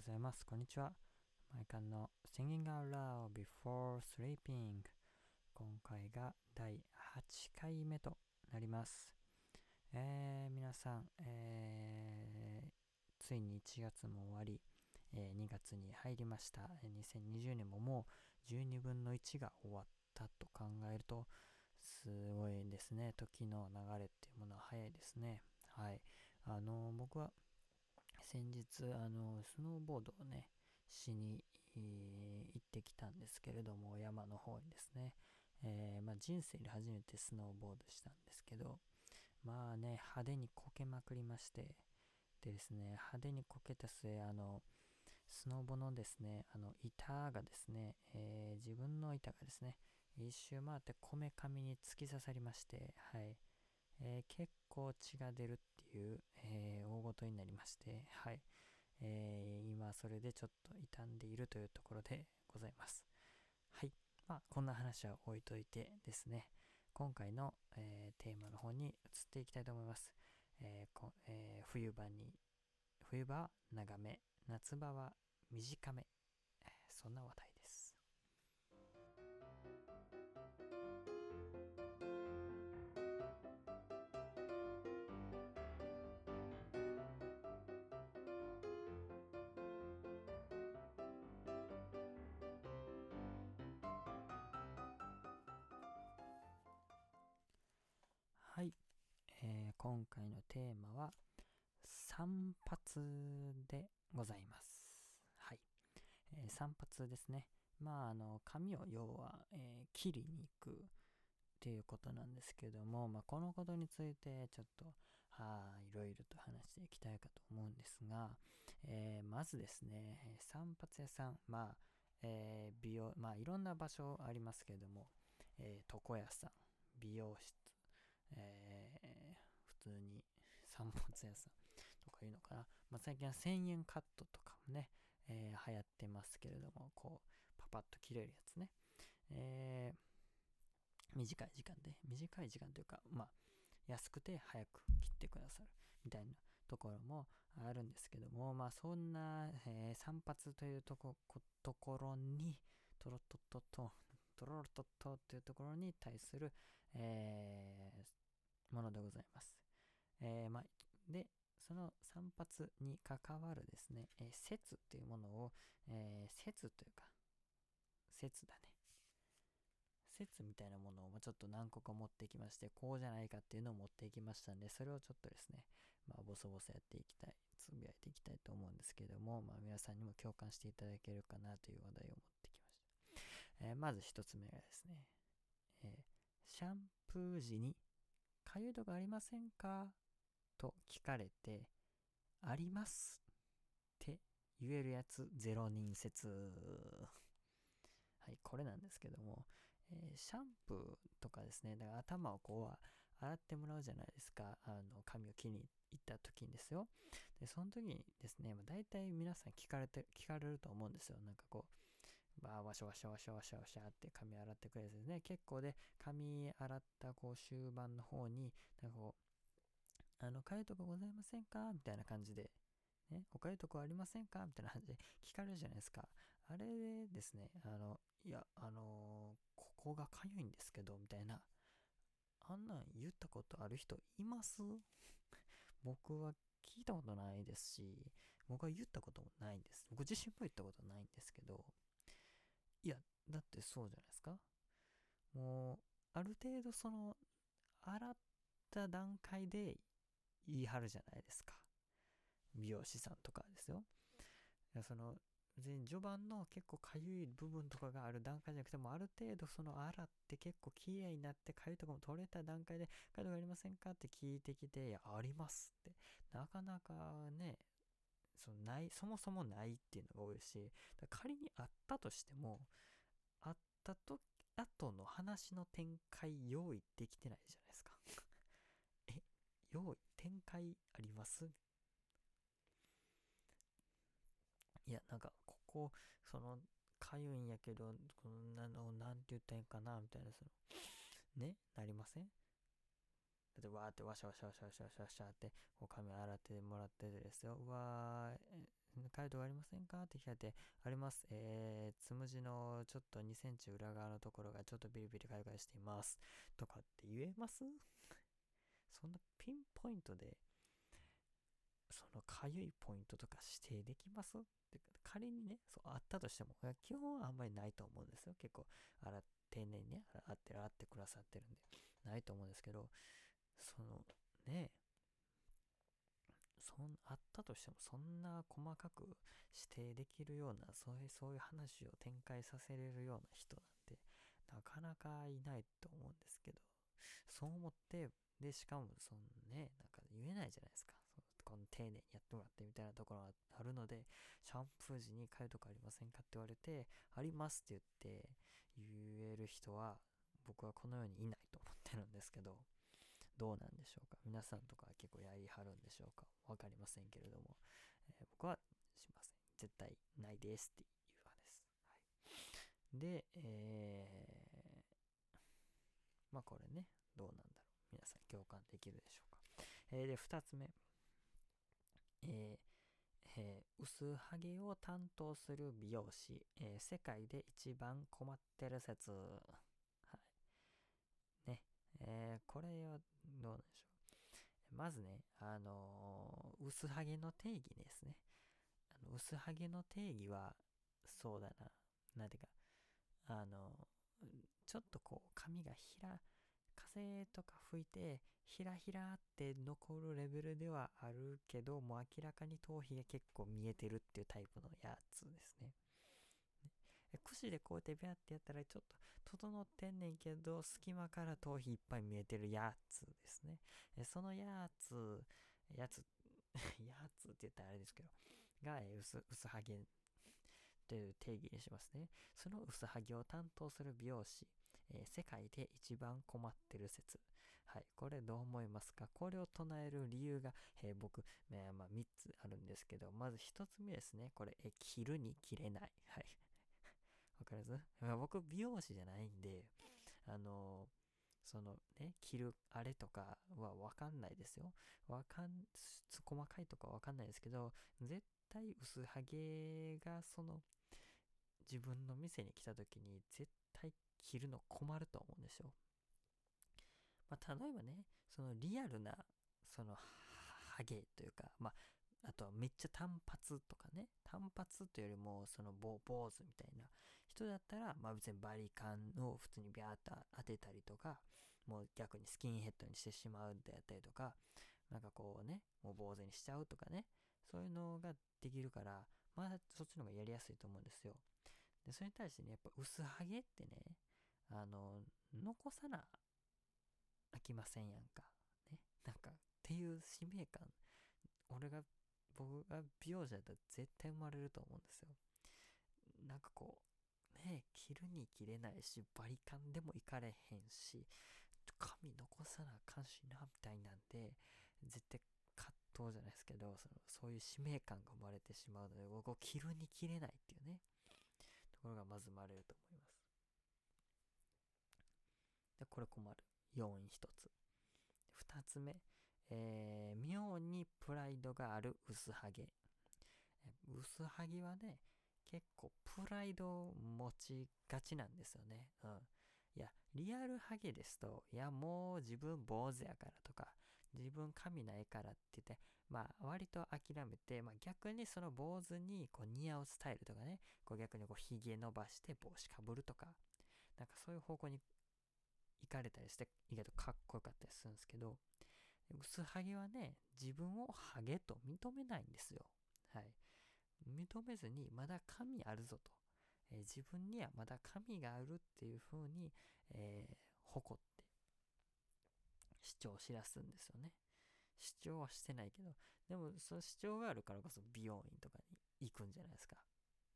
ございます。こんにちは。マイカンの Singing Out Loud Before Sleeping 今回が第8回目となります。えー、皆さん、えー、ついに1月も終わり、えー2月に入りました。2020年ももう12分の1が終わったと考えると、すごいですね。時の流れっていうものは早いですね。はい。あの、僕は先日、あの、スノーボードをね、しに、えー行ってきたんですけれども、山の方にですね。えーまあ、人生で初めてスノーボードしたんですけど、まあね、派手にこけまくりまして、でですね、派手にこけた末、あの、スノボのですね、あの、板がですね、えー自分の板がですね、一周回ってこめかみに突き刺さりまして、はい。えー結構血が出るっていう、えー大ごとになりまして、はい。えー今それでちょっと傷んでいるというところでございます。はい。まあ、こんな話は置いといてですね、今回の、えーテーマの方に移っていきたいと思います。えーえー冬場に、冬場は長め、夏場は短め、そんな話題今回のテーマは散髪でございます。はい、えー散髪ですね。まあ、あの、髪を要は、えー切りに行くっていうことなんですけども、まあ、このことについてちょっと、はい、いろいろと話していきたいかと思うんですが、えーまずですね、散髪屋さん、まあ、えー美容、まあ、いろんな場所ありますけども、え床屋さん、美容室、え通に散髪屋さんとかいうのかな。まあ、最近は1000円カットとかもね、えー流行ってますけれども、こう、パパッと切れるやつね。えー短い時間で、短い時間というか、まあ、安くて早く切ってくださるみたいなところもあるんですけども、まあ、そんな、えー散髪というとこところに、トロトトト、トロロトトというところに対する、えーものでございます。えーまあ、で、その散髪に関わるですね、えー説っていうものを、えー説というか、説だね。説みたいなものをちょっと何個か持ってきまして、こうじゃないかっていうのを持ってきましたんで、それをちょっとですね、まあ、ボソボソやっていきたい、つぶやいていきたいと思うんですけども、まあ、皆さんにも共感していただけるかなという話題を持ってきました。えーまず一つ目がですね、えシャンプー時にかゆいとこありませんか？と聞かれて、ありますって言えるやつ、ゼロ人説。はい、これなんですけども、えーシャンプーとかですね、だから頭をこう洗ってもらうじゃないですか、あの髪を切りに行った時にですよ。で、その時にですね、まあ、大体皆さん聞かれて、聞かれると思うんですよ。なんかこう、まあ、わしゃわしゃわしゃわしゃわしゃって髪洗ってくれるやつですね。結構で、髪洗ったこう終盤の方に、なんかこう、あの、かゆいとこございませんか？みたいな感じで、ね、おかゆとこありませんか？みたいな感じで聞かれるじゃないですか。あれでですね、あの、いや、あのーここがかゆいんですけど、みたいな、あんなん言ったことある人います？僕は聞いたことないですし、僕は言ったこともないんです。僕自身も言ったことないんですけど、いや、だってそうじゃないですか。もう、ある程度その、洗った段階で言い張るじゃないですか。美容師さんとかですよ。その、序盤の結構かゆい部分とかがある段階じゃなくても、ある程度その洗って結構綺麗になってかゆいとこも取れた段階で、かゆいとこありませんかって聞いてきて、いや、ありますって。なかなかね、そのない、そもそもないっていうのが多いし、仮にあったとしても、あったと、後の話の展開用意できてないじゃないですか。え、用意、展開あります？いや、なんか、ここ、その、かゆいんやけど、このなの、なんて言ったらいいんかな、みたいな、その、ね、なりません？で、わーってわしゃわしゃわしゃわしゃわしゃわしゃって、こう髪洗ってもらってですよ。うわー、カイトありませんか？って聞かれて、あります。えー、つむじのちょっと2センチ裏側のところがちょっとビリビリかゆかゆしています。とかって言えます？そんなピンポイントで、そのかゆいポイントとか指定できます？って仮にね、そうあったとしても、基本はあんまりないと思うんですよ。結構、洗丁寧にね、洗って洗ってくださってるんで、ないと思うんですけど、その、ね、そん、あったとしても、そんな細かく指定できるような、そういう、そういう話を展開させれるような人なんて、なかなかいないと思うんですけど、そう思って、で、しかも、そのね、なんか言えないじゃないですか。この丁寧にやってもらってみたいなところがあるので、シャンプー時にかゆとかありませんかって言われて、ありますって言って言える人は、僕はこの世にいないと思ってるんですけど、どうなんでしょうか皆さんとかは結構やりはるんでしょうかわかりませんけれども、えー、僕はしません。絶対ないですっていう派です。はい。で、えー、まあこれね、どうなんだろう。皆さん共感できるでしょうか。えー、で、二つ目。えーえー、薄ハゲを担当する美容師、えー、世界で一番困ってる説。はい。ね。えー、これはどうなんでしょう。まずね、あのー、薄ハゲの定義ですね。あの薄ハゲの定義は、そうだな。なんていうか、あのちょっとこう、髪がひら、風とか吹いて、ひらひらって残るレベルではあるけど、もう明らかに頭皮が結構見えてるっていうタイプのやつですね。ね串でこうやってビャってやったらちょっと整ってんねんけど、隙間から頭皮いっぱい見えてるやつですね。そのやつ、やつ、やつって言ったらあれですけど、が、薄、薄ハゲという定義にしますね。その薄ハゲを担当する美容師、えー、世界で一番困ってる説。はい。これどう思いますか？これを唱える理由が、えー、僕、えー、まあ、3つあるんですけど、まず1つ目ですね。これ、え切るに切れない。はい。わかります、まあ、僕、美容師じゃないんで、あのそのね、切るあれとかはわかんないですよ。わかん、細かいとかわかんないですけど、絶対薄ハゲがその、自分の店に来た時に絶対切るの困ると思うんですよ。まあ、例えばね、そのリアルな、その、ハゲというか、まあ、あとはめっちゃ単発とかね、単発というよりも、その坊主みたいな人だったら、まあ別にバリカンを普通にビャーっと当てたりとか、もう逆にスキンヘッドにしてしまうであったりとか、なんかこうね、もう坊主にしちゃうとかね、そういうのができるから、まだそっちの方がやりやすいと思うんですよ。で、それに対してね、やっぱ薄ハゲってね、あの、残さな飽きませんやんか。ね。なんか、っていう使命感、俺が、僕が美容師だったら絶対生まれると思うんですよ。なんかこう、ね着るに着れないし、バリカンでも行かれへんし、髪残さなあかんしな、みたいなんで、絶対葛藤じゃないですけど、そのそういう使命感が生まれてしまうので、僕を着るに着れないっていうね、ところがまず生まれると思います。で、これ困る。要因一つ。二つ目、えー、妙にプライドがある薄ハゲ。薄ハゲはね、結構プライドを持ちがちなんですよね。うん。いや、リアルハゲですと、いや、もう自分坊主やからとか、自分髪ないからって言って、まあ、割と諦めて、まあ逆にその坊主にこう似合うスタイルとかね、こう逆にこう髭伸ばして帽子かぶるとか、なんかそういう方向に行かれたりして、意外とかっこよかったりするんですけど、薄ハゲはね、自分をハゲと認めないんですよ。はい。認めずに、まだ神あるぞと。えー、自分にはまだ神があるっていう風に、えー、誇って主張しらすんですよね。主張はしてないけど、でもその主張があるからこそ美容院とかに行くんじゃないですか。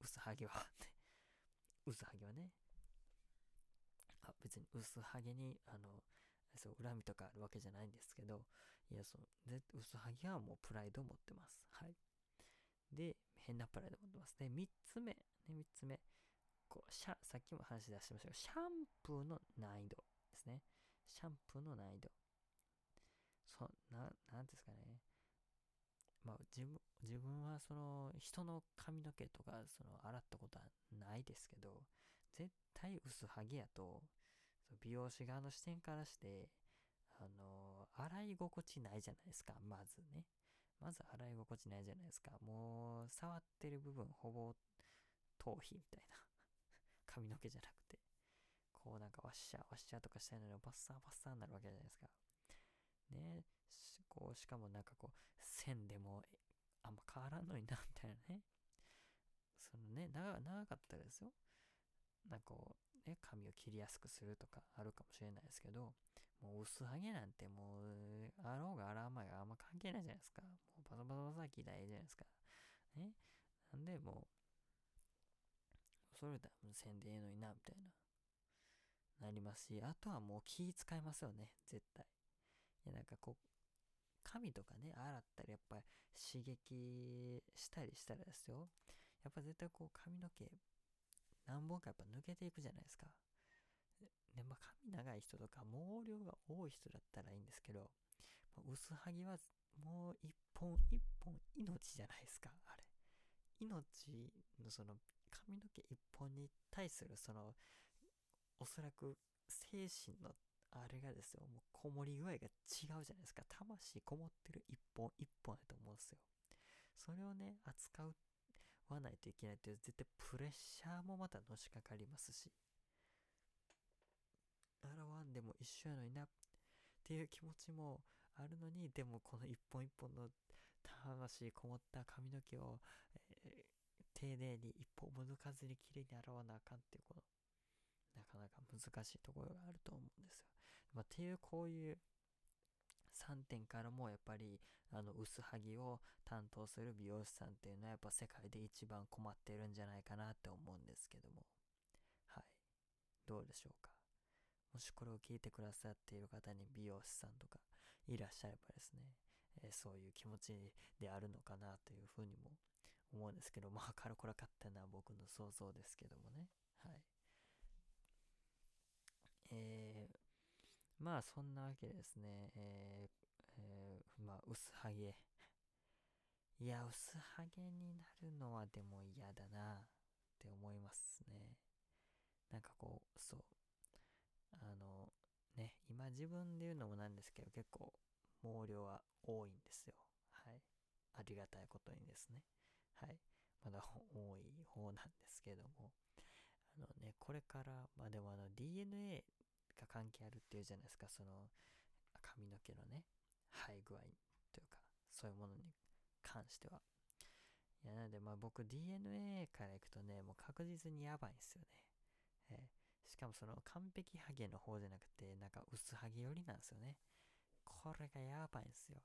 薄ハゲは 薄ハゲはね。あ、別に薄ハゲに、あの、そう、恨みとかあるわけじゃないんですけど、いや、そう、薄ハゲはもうプライドを持ってます。はい。で、変なプライドを持ってます。で、3つ目、ね、3つ目。こう、シャ、さっきも話し出しましたけど、シャンプーの難易度ですね。シャンプーの難易度。そななんですかねまあ自分自分はその人の髪の毛とかその洗ったことはないですけど絶対薄ハゲやと美容師側の視点からしてあの洗い心地ないじゃないですかまずね。まず洗い心地ないじゃないですか。もう触ってる部分ほぼ頭皮みたいな。髪の毛じゃなくて。こうなんかワッシャーワッシャーとかしたいのにバッサーバッサーになるわけじゃないですか。ねこうしかもなんかこう線でもあんま変わらんのになみたいなね。そのね長長かったですよ。なんかこうね髪を切りやすくするとかあるかもしれないですけどもう薄ハゲなんてもうあろうがあらんまいがあんま関係ないじゃないですか。もうバサバサバサ切りたいじゃないですか。ね。なんでもうそれだ線でええのになみたいな。なりますしあとはもう気使いますよね。絶対。いやなんかこう髪とかね洗ったりやっぱり刺激したりしたらですよ。やっぱ絶対こう髪の毛何本かやっぱ抜けていくじゃないですかでまあ髪長い人とか毛量が多い人だったらいいんですけど、まあ、薄はぎはもう一本一本命じゃないですかあれ命のその髪の毛一本に対するそのおそらく精神のあれがですよ、もうこもり具合が違うじゃないですか。魂こもってる一本一本やと思うんですよ。それをね、扱うわないといけないっていう絶対プレッシャーもまたのしかかりますし。洗わんでも一緒やのになっていう気持ちもあるのに、でもこの一本一本の魂こもった髪の毛を、えー、丁寧に一本も抜かずに綺麗に洗わなあかんっていうこのなかなか難しいところがあると思うんですよ。まあ、っていうこういう3点からもやっぱりあの薄はぎを担当する美容師さんっていうのはやっぱ世界で一番困ってるんじゃないかなって思うんですけども。はい。どうでしょうか？もしこれを聞いてくださっている方に美容師さんとかいらっしゃればですね、えー、そういう気持ちであるのかなというふうにも思うんですけどまあからこらかったのは僕の想像ですけどもね。はい。えー、まあそんなわけですね、えー、えー、まあ薄ハゲ。いや、薄ハゲになるのはでも嫌だなって思いますね。なんかこう、そう。あの、ね、今自分で言うのもなんですけど、結構毛量は多いんですよ。はい。ありがたいことにですね。はい。まだ多い方なんですけども。あのね、これから、まあでもあの DNA か関係あるっていうじゃないですか、その髪の毛のね、生え具合というか、そういうものに関しては。いや、なのでまあ僕 DNA からいくとね、もう確実にやばいんですよね。えー、しかもその完璧ハゲの方じゃなくて、なんか薄ハゲ寄りなんですよね。これがやばいんですよ。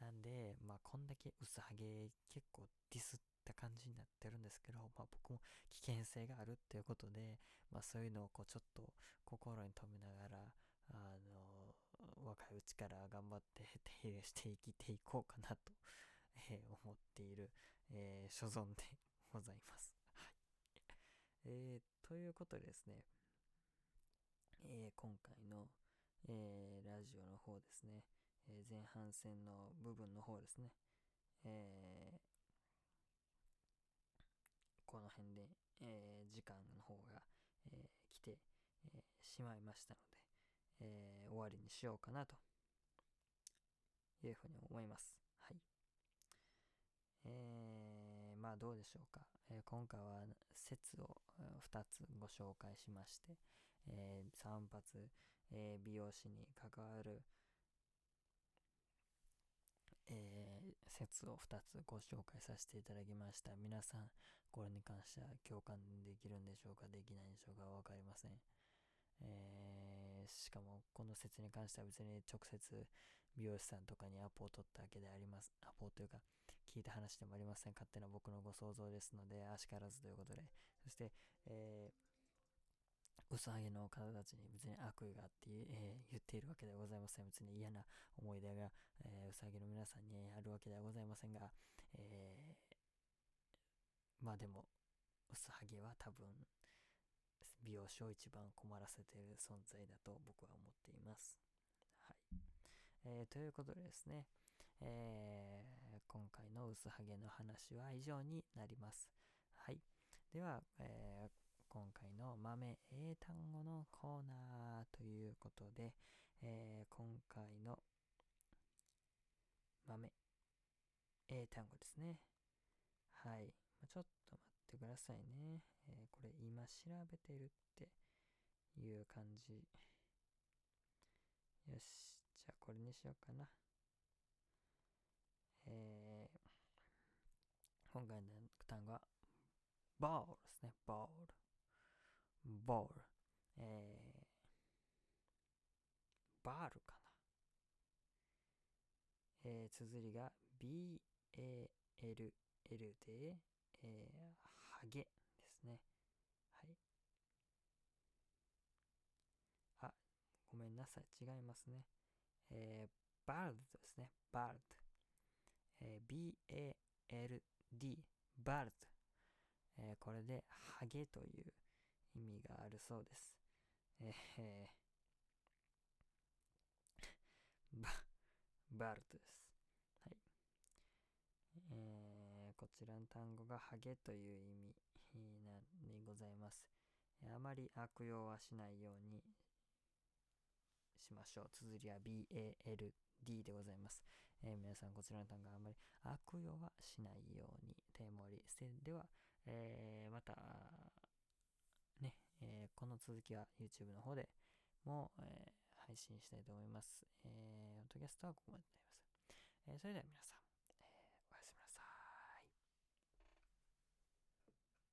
なんで、まあこんだけ薄ハゲ結構ディスった感じになってるんですけど、まあ、僕も危険性があるっていうことで、まあ、そういうのをこうちょっと心に留めながらあの若いうちから頑張って手入れして生きていこうかなと、えー、思っている、えー、所存でございます。はい。えー、ということでですね、えー、今回の、えー、ラジオの方ですね、えー、前半戦の部分の方ですね、えー、この辺で、えー、時間の方が、え、来て、え、しまいましたので、え終わりにしようかなというふうに思います。はい。えー、まあどうでしょうか。え今回は説を2つご紹介しまして、え3発、え美容師に関わる、えー、説を2つご紹介させていただきました。皆さん、これに関しては共感できるんでしょうか？できないんでしょうか？わかりません。えー、しかも、この説に関しては別に直接美容師さんとかにアポを取ったわけであります。アポというか、聞いた話でもありません。勝手な僕のご想像ですので、あしからずということで。そして、えーうさぎの方たちに別に悪意があって、えー、言っているわけではございません。別に嫌な思い出が、えー、うさぎの皆さんにあるわけではございませんが、えー、まあでも、うさぎは多分、美容師を一番困らせている存在だと僕は思っています。はい。えー、ということでですね、えー、今回の薄ハゲの話は以上になります。はい。では、えー、今回の豆英単語のコーナーということで、えー、今回の豆英単語ですね。はい。ちょっと待ってくださいね。えー、これ今調べてるっていう感じ。よし。じゃあこれにしようかな。えー、今回の単語は、ボールですね。ボール。ボール。えー、バールかな。えー、綴りが B-A-L-L で、えー、ハゲですね。はい。あ、ごめんなさい。違いますね。えー、バールドですね。バールド。えー、B-A-L-D、バールド。えー、これで、ハゲという意味があるそうです。えー、バ、バルトです。はい。えー、こちらの単語がハゲという意味なにございます。あまり悪用はしないようにしましょう。綴りは BALD でございます。えー、皆さんこちらの単語あまり悪用はしないように手盛りしてでは、えー、また、えー、この続きは YouTube の方でも、えー、配信したいと思います。えー、オトキャストはここまでになります。えー、それでは皆さん、